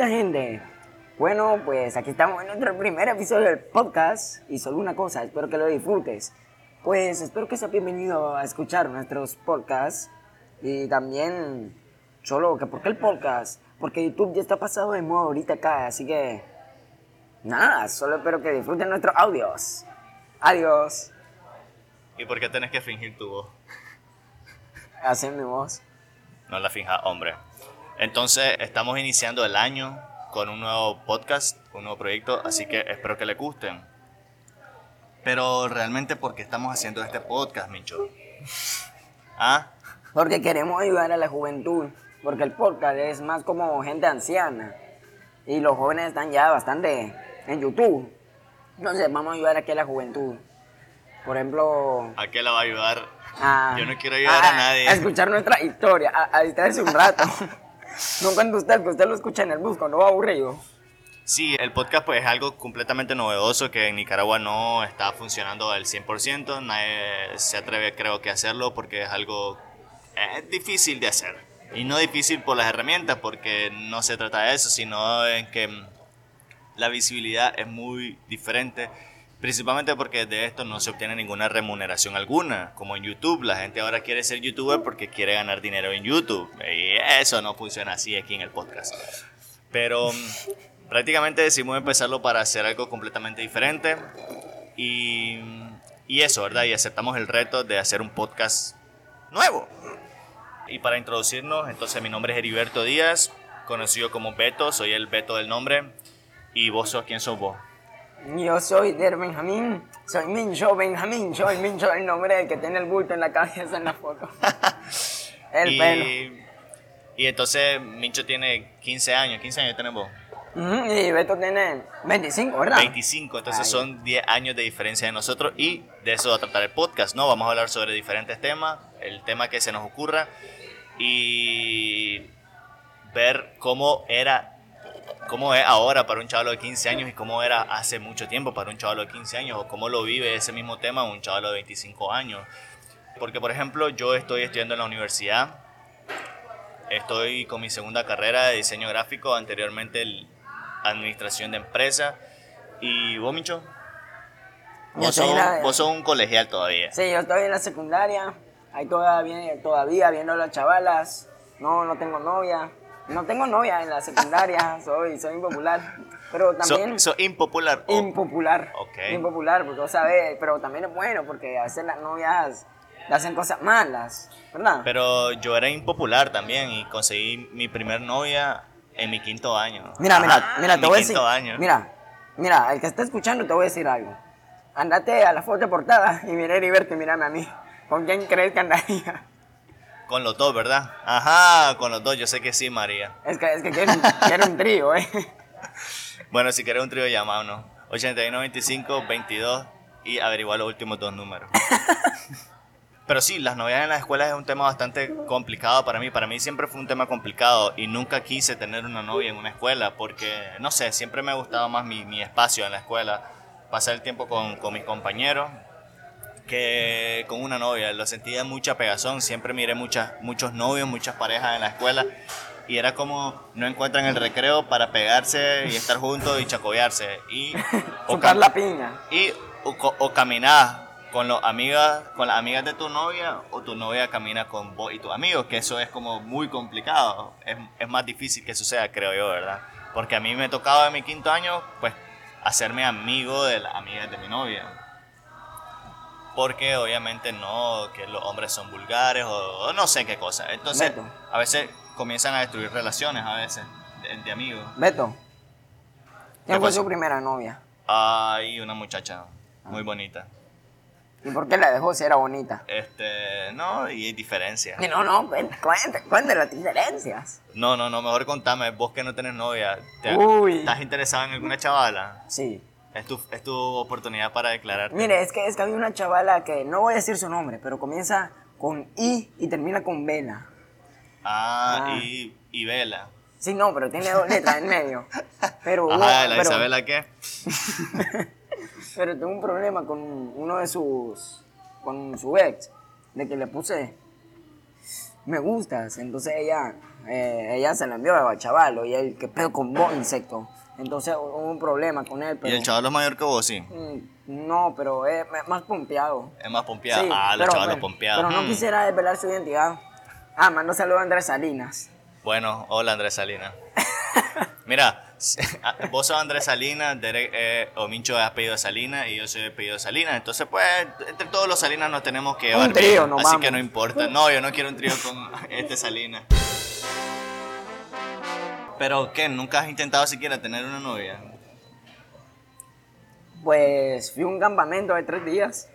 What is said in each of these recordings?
bonita gente. Bueno, pues aquí estamos en nuestro primer episodio del podcast y solo una cosa, espero que lo disfrutes. Pues espero que seas bienvenido a escuchar nuestros podcasts y también solo que ¿por qué el podcast? Porque YouTube ya está pasado de moda ahorita acá, así que nada, solo espero que disfruten nuestros audios. Adiós. ¿Y por qué tenés que fingir tu voz? Hacen mi voz. No la finja, hombre. Entonces, estamos iniciando el año con un nuevo podcast, un nuevo proyecto, así que espero que le gusten. Pero realmente, ¿por qué estamos haciendo este podcast, Mincho? ¿Ah? Porque queremos ayudar a la juventud. Porque el podcast es más como gente anciana. Y los jóvenes están ya bastante en YouTube. Entonces vamos a ayudar aquí a la juventud. Por ejemplo... ¿A qué la va a ayudar? a- Yo no quiero ayudar a nadie. A escuchar nuestra historia, a, a distraerse un rato. no cuando usted, que usted lo escucha en el bus cuando va aburrido. Sí, el podcast pues es algo completamente novedoso que en Nicaragua no está funcionando al 100%. Nadie se atreve creo que a hacerlo porque es algo es difícil de hacer. Y no difícil por las herramientas porque no se trata de eso, sino en que la visibilidad es muy diferente. Principalmente porque de esto no se obtiene ninguna remuneración alguna, como en YouTube. La gente ahora quiere ser youtuber porque quiere ganar dinero en YouTube. Y eso no funciona así aquí en el podcast. Pero mm, prácticamente decidimos empezarlo para hacer algo completamente diferente. Y, y eso, ¿verdad? Y aceptamos el reto de hacer un podcast nuevo. Y para introducirnos, entonces mi nombre es Heriberto Díaz, conocido como Beto, soy el Beto del nombre. ¿Y vos sos quién sos vos? Yo soy Der Benjamín, soy Mincho Benjamín, soy Mincho el nombre del que tiene el bulto en la cabeza en la foto. el y, pelo. Y entonces Mincho tiene 15 años, 15 años. Ujú, Y Beto tiene 25, ¿verdad? 25, entonces Ay. son 10 años de diferencia de nosotros y de eso va a tratar el podcast, ¿no? Vamos a hablar sobre diferentes temas, el tema que se nos ocurra y ver cómo era, cómo es ahora para un chaval de 15 años y cómo era hace mucho tiempo para un chaval de 15 años o cómo lo vive ese mismo tema un chaval de 25 años. Porque, por ejemplo, yo estoy estudiando en la universidad, estoy con mi segunda carrera de diseño gráfico, anteriormente el administración de empresa. ¿Y vos, Micho? Vos sos, la- vos sos un colegial todavía. Sí, yo estoy en la secundaria, ahí todavía, todavía viendo a las chavalas, no, no tengo novia, no tengo novia en la secundaria, soy, soy impopular, pero también sos impopular. o- impopular, Ok. impopular, porque vos sabés, pero también es bueno, porque a veces las novias le hacen cosas malas, ¿verdad? Pero yo era impopular también y conseguí mi primer novia en mi quinto año. Mira, mira, Ajá, mira, te mi voy a decir. quinto año. Mira, mira, el que está escuchando te voy a decir algo. Andate a la foto de portada y Heriberto y mírame a mí. ¿Con quién crees que andaría? Con los dos, ¿verdad? Ajá, con los dos, yo sé que sí, María. Es que, es que quiero, un- quiero un trío, ¿eh? Bueno, si querés un trío, llamámonos. 81 25 22 y averiguar los últimos dos números. Pero sí, las novedades en las escuelas es un tema bastante complicado para mí. Para mí siempre fue un tema complicado y nunca quise tener una novia en una escuela porque, no sé, siempre me gustaba más mi, mi espacio en la escuela, pasar el tiempo con, con mis compañeros que con una novia. Lo sentía mucha pegazón, siempre miré muchas, muchos novios, muchas parejas en la escuela y era como no encuentran el recreo para pegarse y estar juntos y chacobearse. Y, o la piña. y o, o caminar con los amigas con las amigas de tu novia o tu novia camina con vos y tus amigos que eso es como muy complicado es, es más difícil que suceda creo yo verdad porque a mí me tocaba en mi quinto año pues hacerme amigo de las amigas de mi novia porque obviamente no que los hombres son vulgares o, o no sé qué cosa entonces Beto. a veces comienzan a destruir relaciones a veces de, de amigos Beto. ¿Qué ¿Quién fue su primera novia? hay una muchacha muy bonita ¿Y por qué la dejó si era bonita? Este, no, y hay diferencias. No, no, cuente las diferencias. No, no, no, mejor contame, vos que no tenés novia, ¿te- Uy. ¿estás interesado en alguna chavala? Sí. Es tu, es tu oportunidad para declararte. Mire, es que, es que había una chavala que no voy a decir su nombre, pero comienza con I y termina con Vela. Ah, Ah. Y, y Vela. Sí, no, pero tiene dos letras en medio. Pero, Ajá, ¿la pero, Isabela qué? pero tuve un problema con uno de sus. con su ex, de que le puse. me gustas. Entonces ella, eh, ella se lo envió a chaval, y él, ¿qué pedo con vos, insecto? Entonces hubo un problema con él. Pero, ¿Y el chaval es mayor que vos, sí? Mm, no, pero es más pompeado. Es más pompeado. ah, los chavalos pompeados. Pero no mm. quisiera desvelar su identidad. Ah, mando saludo a Andrés Salinas. Bueno, hola Andrés Salinas. Mira, vos sos Andrés Salinas, Derek, eh, o Mincho es apellido Salinas y yo soy apellido Salinas. Entonces, pues, entre todos los Salinas nos tenemos que llevar. Un trío, no Así que no importa. No, yo no quiero un trío con este Salinas. Pero, ¿qué? ¿Nunca has intentado siquiera tener una novia? Pues fui a un campamento de tres días.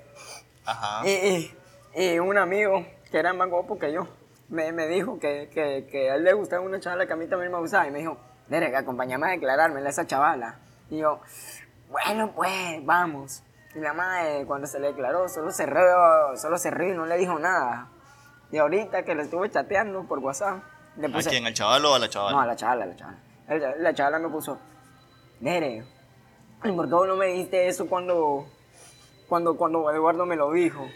Ajá. Y, y, un amigo que era más guapo que yo me, me dijo que, que, que, a él le gustaba una chavala que a mí también me gustaba. Y me dijo, Derek, acompáñame a declararme a esa chavala. Y yo, bueno, pues, vamos. Y la madre, cuando se le declaró, solo se rió, solo se rió y no le dijo nada. Y ahorita que le estuve chateando por WhatsApp, le puse... ¿A quién? ¿Al chaval o a la chavala? No, a la chavala, a la chavala. La chavala me puso, Nere, ¿por qué no me diste eso cuando, cuando, cuando Eduardo me lo dijo?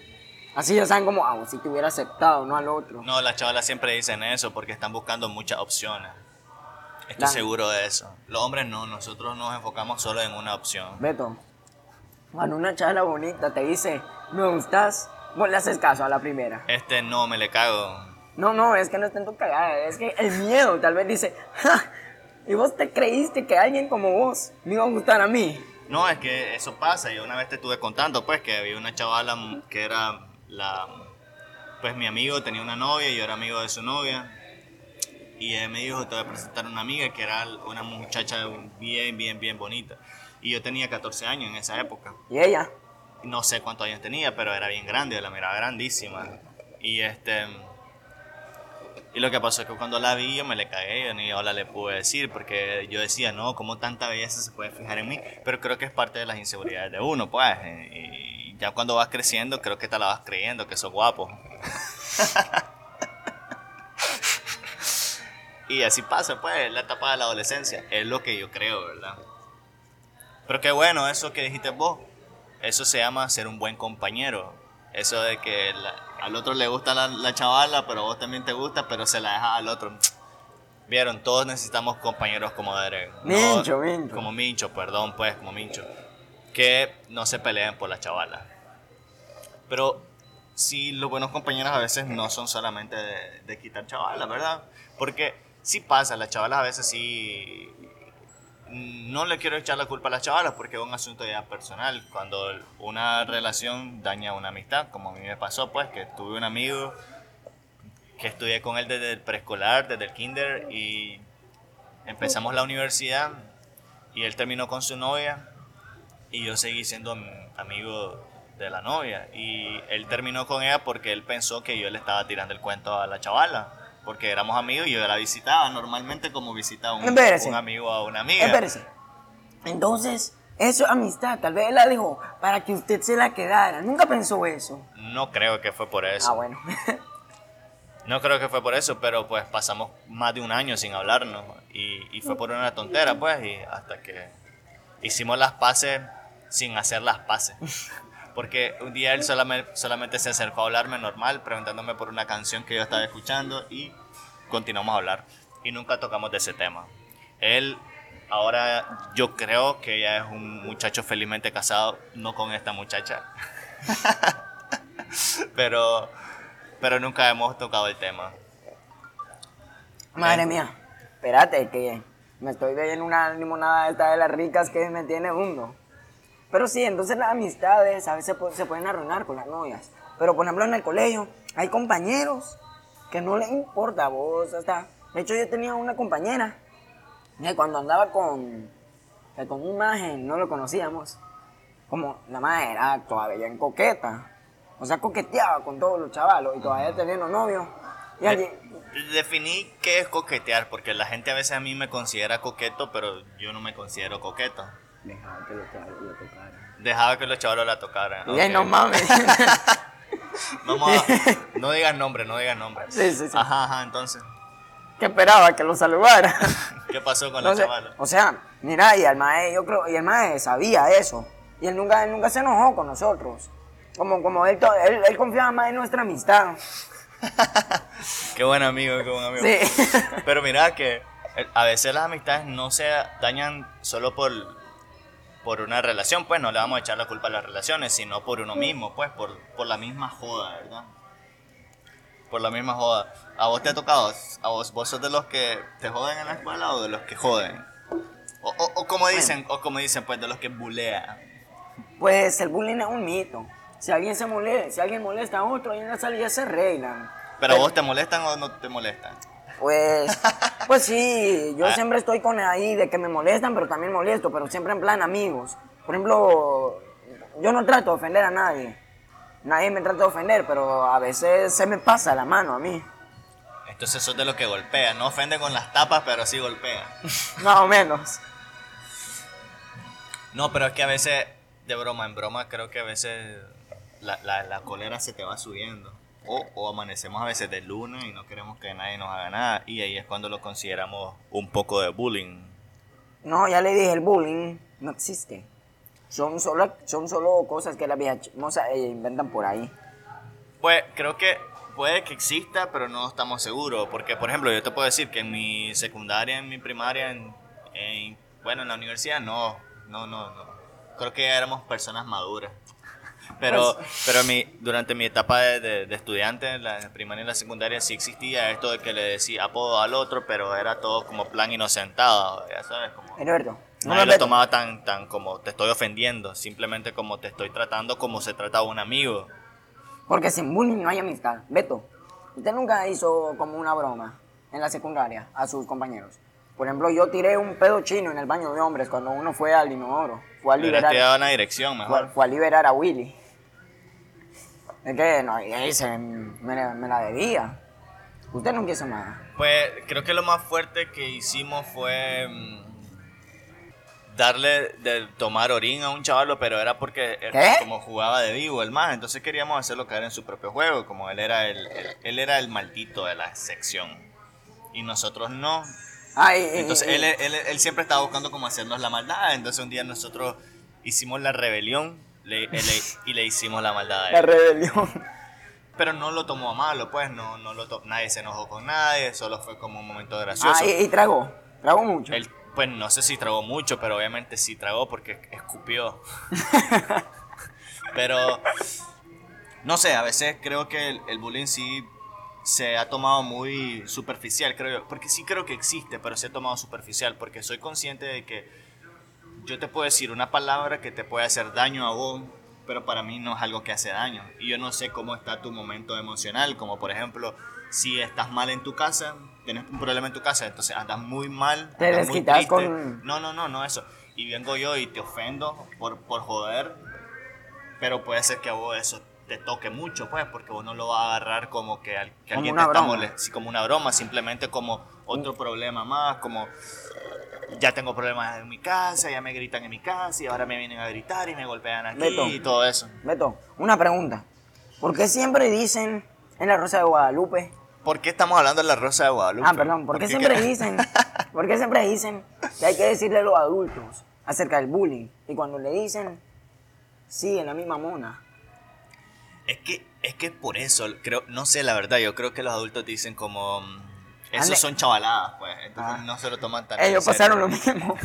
Así ya saben como, ah, si te hubiera aceptado, no al otro. No, las chavalas siempre dicen eso porque están buscando muchas opciones. Estoy seguro de eso. Los hombres no, nosotros nos enfocamos solo en una opción. Beto, cuando una chavala bonita te dice, me gustas, vos le haces caso a la primera. Este no, me le cago. No, no, es que no es tanto cagada, es que el miedo tal vez dice, ¡Ja! ¿y vos te creíste que alguien como vos me iba a gustar a mí? No, es que eso pasa. Yo una vez te estuve contando, pues, que había una chavala que era la... Pues mi amigo tenía una novia y yo era amigo de su novia. Y él me dijo, te voy a presentar a una amiga que era una muchacha bien, bien, bien bonita. Y yo tenía 14 años en esa época. ¿Y ella? No sé cuántos años tenía, pero era bien grande, la miraba grandísima. Y este y lo que pasó es que cuando la vi yo me le cagué, yo ni hola le pude decir, porque yo decía, no, ¿cómo tanta belleza se puede fijar en mí? Pero creo que es parte de las inseguridades de uno, pues. Y ya cuando vas creciendo, creo que te la vas creyendo, que sos guapo. y así pasa, pues, la etapa de la adolescencia. Es lo que yo creo, ¿verdad? Pero qué bueno, eso que dijiste vos. Eso se llama ser un buen compañero. Eso de que al otro le gusta la, chavala, pero vos también te gusta, pero se la deja al otro. Vieron, todos necesitamos compañeros como Derek. Mincho, Mincho. Como Mincho, perdón, pues, como Mincho. Que no se peleen por la chavala. Pero sí, los buenos compañeros a veces no son solamente de, de quitar chavalas, ¿verdad? Porque sí pasa, las chavalas a veces sí no le quiero echar la culpa a las chavalas porque es un asunto ya personal. Cuando una relación daña una amistad, como a mí me pasó, pues, que tuve un amigo que estudié con él desde el preescolar, desde el kinder, y empezamos la universidad y él terminó con su novia y yo seguí siendo amigo de la novia. Y él terminó con ella porque él pensó que yo le estaba tirando el cuento a la chavala porque éramos amigos y yo la visitaba normalmente como visitaba un, un amigo a una amiga. Espérese. Entonces, eso es amistad. Tal vez él la dijo para que usted se la quedara. Nunca pensó eso. No creo que fue por eso. Ah, bueno. no creo que fue por eso, pero pues pasamos más de un año sin hablarnos. Y, y fue por una tontera, pues, y hasta que hicimos las paces sin hacer las paces. Porque un día él solamente, solamente se acercó a hablarme normal, preguntándome por una canción que yo estaba escuchando y continuamos a hablar. Y nunca tocamos de ese tema. Él ahora yo creo que ya es un muchacho felizmente casado, no con esta muchacha. pero, pero nunca hemos tocado el tema. Madre mía, espérate que me estoy bebiendo una limonada esta de las ricas que me tiene hundo. Pero sí, entonces las amistades a veces se pueden arruinar con las novias. Pero por ejemplo en el colegio hay compañeros que no les importa a vos. Hasta, de hecho yo tenía una compañera que cuando andaba con, con un maje no lo conocíamos. Como la maje era todavía en coqueta. O sea, coqueteaba con todos los chavalos y todavía teniendo novios. Y allí, Definí qué es coquetear, porque la gente a veces a mí me considera coqueto, pero yo no me considero coqueto. Dejaba que los chavalos la tocaran. Dejaba que los chavalos la tocaran. Okay. no mames. Vamos a, no digas nombre, no digas nombre. Sí, sí, sí. Ajá, ajá, entonces. ¿Qué esperaba? Que lo saludara. ¿Qué pasó con los chavalos? O sea, mira, y el maestro, yo creo, y el maestro sabía eso. Y él nunca, él nunca se enojó con nosotros. Como, como él, él, él confiaba más en nuestra amistad. Qué buen amigo, qué buen amigo. Sí. Pero mira que eh, a veces las amistades no se dañan solo por, por una relación, pues no le vamos a echar la culpa a las relaciones, sino por uno mismo, pues por, por la misma joda, ¿verdad? Por la misma joda. ¿A vos te ha tocado? ¿A vos, vos sos de los que te joden en la escuela o de los que joden? O, o, o como dicen, o como dicen, pues de los que bulean. Pues el bullying es un mito. Si alguien se molesta, si alguien molesta a otro, ahí en la sala ya se arreglan. ¿Pero a vos te molestan o no te molestan? Pues, pues sí, yo Ah. siempre estoy con ahí de que me molestan, pero también molesto, pero siempre en plan amigos. Por ejemplo, yo no trato de ofender a nadie. Nadie me trata de ofender, pero a veces se me pasa la mano a mí. Entonces sos de los que golpean, no ofende con las tapas, pero sí golpean. Más o menos. No, pero es que a veces, de broma en broma, creo que a veces la, la, la cólera se te va subiendo. O, o amanecemos a veces de luna y no queremos que nadie nos haga nada. Y ahí es cuando lo consideramos un poco de bullying. No, ya le dije, el bullying no existe. Son solo, son solo cosas que las viejas chismosas, eh, inventan por ahí. Pues creo que puede que exista, pero no estamos seguros. Porque, por ejemplo, yo te puedo decir que en mi secundaria, en mi primaria, en, en- bueno, en la universidad, no, no, no, no. Creo que éramos personas maduras. Pero, pero mi, durante mi etapa de, de- de estudiante, en la primaria y la secundaria, sí existía esto de que le decía apodo al otro, pero era todo como plan inocentado, ya sabes, como... No Nadie lo tomaba tan, tan como te estoy ofendiendo, simplemente como te estoy tratando como se trata a un amigo. Porque sin bullying no hay amistad. Beto, usted nunca hizo como una broma en la secundaria a sus compañeros. Por ejemplo, yo tiré un pedo chino en el baño de hombres cuando uno fue al inodoro. Fue a liberar, tirado una dirección fue, mejor. fue a liberar a Willy. Es que no, y ahí se me, la- me la debía. Usted nunca hizo nada. Pues creo que lo más fuerte que hicimos fue mm, darle de tomar orín a un chavalo, pero era porque él como jugaba de vivo el más, entonces queríamos hacerlo caer en su propio juego, como él era el, el- él era el maldito de la sección y nosotros no. Ay, Entonces y- él, él, él siempre estaba buscando cómo hacernos la maldad, entonces un día nosotros hicimos la rebelión le- le- y le hicimos la maldad a la él. rebelión. Pero no lo tomó a malo, pues no, no lo to- nadie se enojó con nadie, solo fue como un momento gracioso. Ah, y, y tragó. Tragó mucho. Él, pues no sé si tragó mucho, pero obviamente sí tragó porque escupió. pero no sé, a veces creo que el, el bullying sí se ha tomado muy superficial, creo yo. Porque sí creo que existe, pero se ha tomado superficial. Porque soy consciente de que yo te puedo decir una palabra que te puede hacer daño a vos, pero para mí no es algo que hace daño. Y yo no sé cómo está tu momento emocional, como por ejemplo, si estás mal en tu casa, tienes un problema en tu casa, entonces andas muy mal, Te desquitas con- No, no, no, no eso. Y vengo yo y te ofendo por, por joder, pero puede ser que a vos eso te toque mucho, pues, porque vos no lo vas a agarrar como que, que Como alguien te está broma. molestando, sí, como una broma, simplemente como otro problema más, como ya tengo problemas en mi casa, ya me gritan en mi casa y ahora me vienen a gritar y me golpean aquí Beto. y todo eso. Beto, una pregunta. ¿Por qué siempre dicen en la Rosa de Guadalupe ¿Por qué estamos hablando de la Rosa de Guadalupe? Ah, perdón, ¿por qué siempre dicen, por qué siempre dicen que hay que decirle a los adultos acerca del bullying? Y cuando le dicen, sí, en la misma mona. Es que, es que por eso, creo, no sé la verdad, yo creo que los adultos dicen como, mm, esos son chavaladas, pues, entonces Ah. no se lo toman tan en Ellos serio. pasaron lo mismo.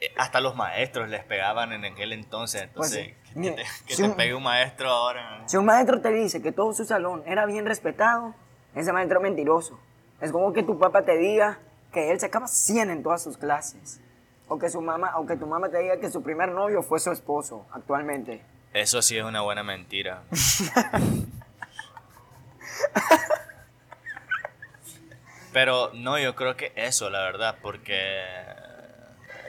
Eh, Hasta los maestros les pegaban en aquel entonces, Pues entonces, sí. que, Mire, te, que si te un- pegue un maestro ahora. Si un maestro te dice que todo su salón era bien respetado, ese maestro es mentiroso. Es como que tu papá te diga que él sacaba 100 en todas sus clases. O que, su mamá, o que tu mamá te diga que su primer novio fue su esposo actualmente. Eso sí es una buena mentira. Pero no, yo creo que eso, la verdad, porque...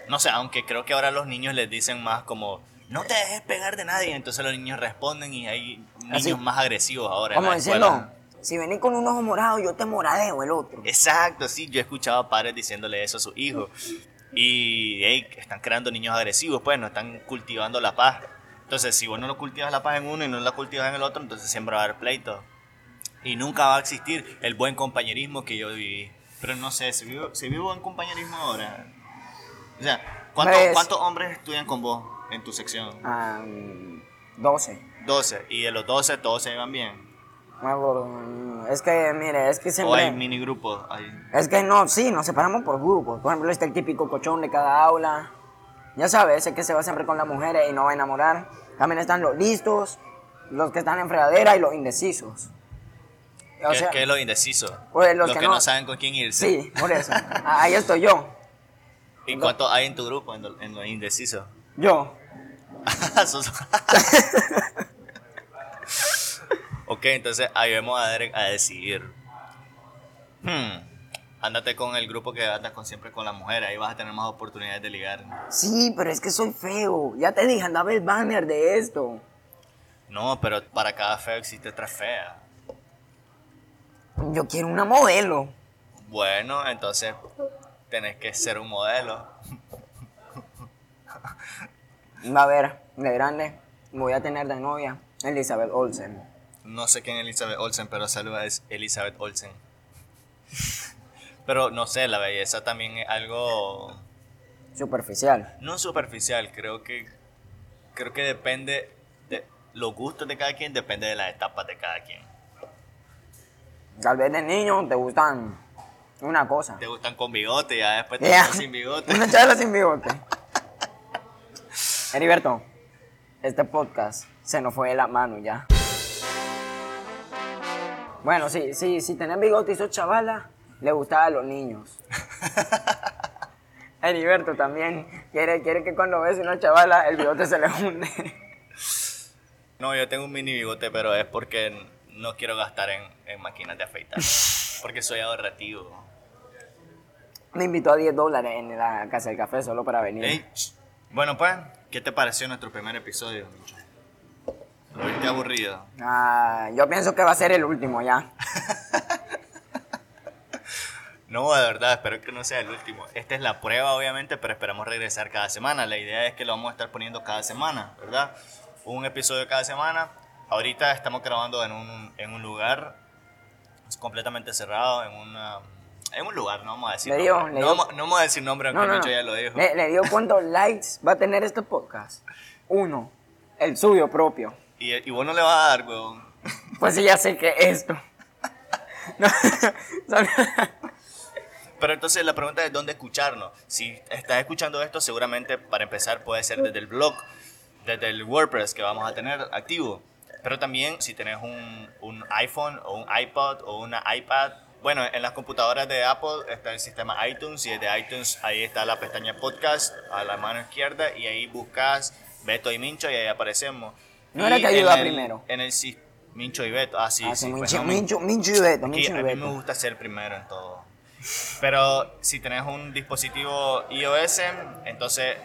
No sé, aunque creo que ahora los niños les dicen más como, no te dejes pegar de nadie, entonces los niños responden y hay niños Así. más agresivos ahora. la diciendo, escuela. si venís con un ojo morado, yo te moradeo el otro. Exacto, sí, yo he escuchado a padres diciéndole eso a sus hijos. Y hey, están creando niños agresivos, pues no están cultivando la paz. Entonces, si vos no lo cultivas la paz en uno y no la cultivas en el otro, entonces siempre va a haber pleito. Y nunca va a existir el buen compañerismo que yo viví. Pero no sé, ¿se vive, se vive buen compañerismo ahora? O sea, ¿cuántos, Pues- ¿cuántos hombres estudian con vos en tu sección? Ah, 12. 12. Y de los 12, todos se llevan bien. Bueno, Es que, mire, es que O siempre... hay mini grupos. Hay... Es que no, sí, nos separamos por grupos. Por ejemplo, está el típico cochón de cada aula. Ya sabes, ese que se va siempre con las mujeres y no va a enamorar. También están los listos, los que están en fregadera y los indecisos. O ¿Qué, sea, qué es lo indeciso? Pues, los los que que no- no saben con quién irse. sí, por eso. Ah, Ahí estoy yo. ¿Y cuántos hay en tu grupo, en lo, en lo indeciso? Yo. Ok, entonces ayudemos a Derek a decidir. Hmm, Ándate con el grupo que andas con siempre con las mujeres, ahí vas a tener más oportunidades de ligar. Sí, pero es que soy feo. Ya te dije, andaba el banner de esto. No, pero para cada feo existe otra fea. Yo quiero una modelo. Bueno, entonces tenés que ser un modelo. Va a ver, de grande, voy a tener de novia Elizabeth Olsen. No sé quién es Elizabeth Olsen, pero saluda es Elizabeth Olsen. Pero no sé, la belleza también es algo Superficial. no superficial, creo que creo que depende de los gustos de cada quien, depende de las etapas de cada quien. Tal vez de niño te gustan una cosa. Te gustan con bigote, ya después te Ya. gustan sin bigote. Una charla sin bigote. Heriberto, este podcast se nos fue de la mano ya. Bueno, sí, sí, si tenés bigote y sos chavala, le gustaba a los niños. Heriberto también quiere, quiere que cuando ves una chavala el bigote se le hunde. No, yo tengo un mini bigote, pero es porque no quiero gastar en, en máquinas de afeitar. Porque soy ahorrativo. Me invitó a 10 dólares en la casa del café solo para venir. Ey, Bueno, pues, ¿qué te pareció nuestro primer episodio, Micho? ¿Lo viste aburrido? Ah, yo pienso que va a ser el último ya. No, de verdad, espero que no sea el último. Esta es la prueba, obviamente, pero esperamos regresar cada semana. La idea es que lo vamos a estar poniendo cada semana, ¿verdad? Un episodio cada semana. Ahorita estamos grabando en un, en un lugar completamente cerrado, en una... En un lugar, no vamos a decir Le dio- nombre. no, dio- vamos, no vamos a decir nombre, aunque No, no, ya lo dijo. Le, le digo cuántos likes va a tener este podcast. Uno, el suyo propio. Y, y vos no le vas a dar, weón. Pues sí, ya sé que esto. Pero entonces la pregunta es dónde escucharnos. Si estás escuchando esto, seguramente para empezar puede ser desde el blog, desde el WordPress que vamos a tener activo. Pero también si tenés un, un iPhone o un iPod o una iPad. Bueno, en las computadoras de Apple está el sistema iTunes y desde iTunes ahí está la pestaña podcast a la mano izquierda y ahí buscas Beto y Mincho y ahí aparecemos. No era Y que ayuda el- primero. En el Mincho y Beto. Ah, sí, Ah, sí. sí, pues Mincho, no, Mincho, Mincho y Beto, Mincho y a mí me Beto. gusta ser primero en todo. Pero si tenés un dispositivo iOS, entonces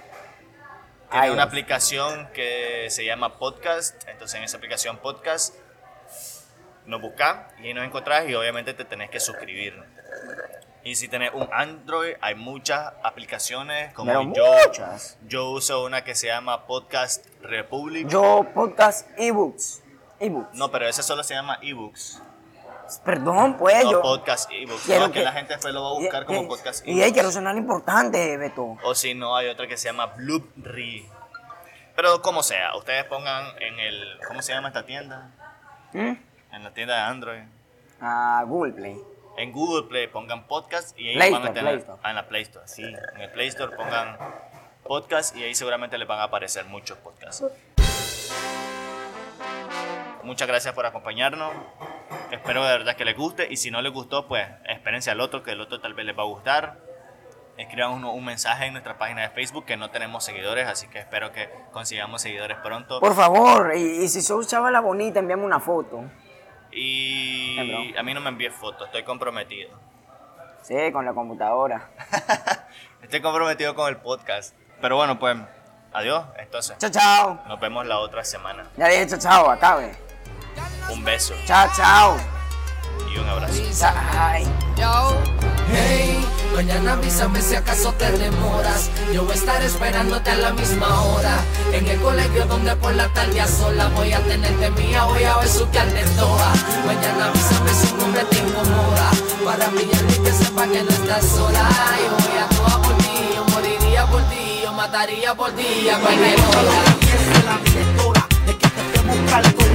tiene iOS. una aplicación que se llama Podcast. Entonces en esa aplicación Podcast nos buscas y nos encontrás y obviamente te tenés que suscribir. Y si tenés un Android, hay muchas aplicaciones como Pero yo. muchas. Yo uso una que se llama Podcast Republic. Yo, podcast, ebooks. Ebooks. No, pero ese solo se llama ebooks. Perdón, pues No yo. podcast ebooks. quiero No, que la gente después lo va a buscar como y- podcast Y hay quiero sonar importante, Beto. O si no, hay otra que se llama Bloopri. Pero como sea, ustedes pongan en el. ¿Cómo se llama esta tienda? ¿Mm? En la tienda de Android. Ah, Google Play. En Google Play pongan podcast y ahí Play van a Store, tener. Play Store. Ah, en la Play Store, sí. En el Play Store pongan podcast y ahí seguramente les van a aparecer muchos podcasts. Muchas gracias por acompañarnos. Espero de verdad que les guste y si no les gustó, pues espérense al otro, que el otro tal vez les va a gustar. Escriban un, mensaje en nuestra página de Facebook que no tenemos seguidores, así que espero que consigamos seguidores pronto. Por favor, y, y si sos chavala bonita, envíame una foto. Y a mí no me envíes fotos, estoy comprometido. Sí, con la computadora. Estoy comprometido con el podcast. Pero bueno, pues adiós. Entonces, Chao, chao. nos vemos la otra semana. Ya dije chao, chao, acabe. Un beso Chao, chao. y un abrazo. Ay. Yo, hey, mañana avísame si acaso te demoras. Yo voy a estar esperándote a la misma hora. En el colegio donde por la tarde a sola voy a tenerte mía, voy a besuquearte toda. Mañana avísame si un hombre te incomoda. Para brillarte y que sepa que no estás sola. Yo voy a toda por ti, yo moriría por ti, yo mataría por ti a cualquier hora. es que te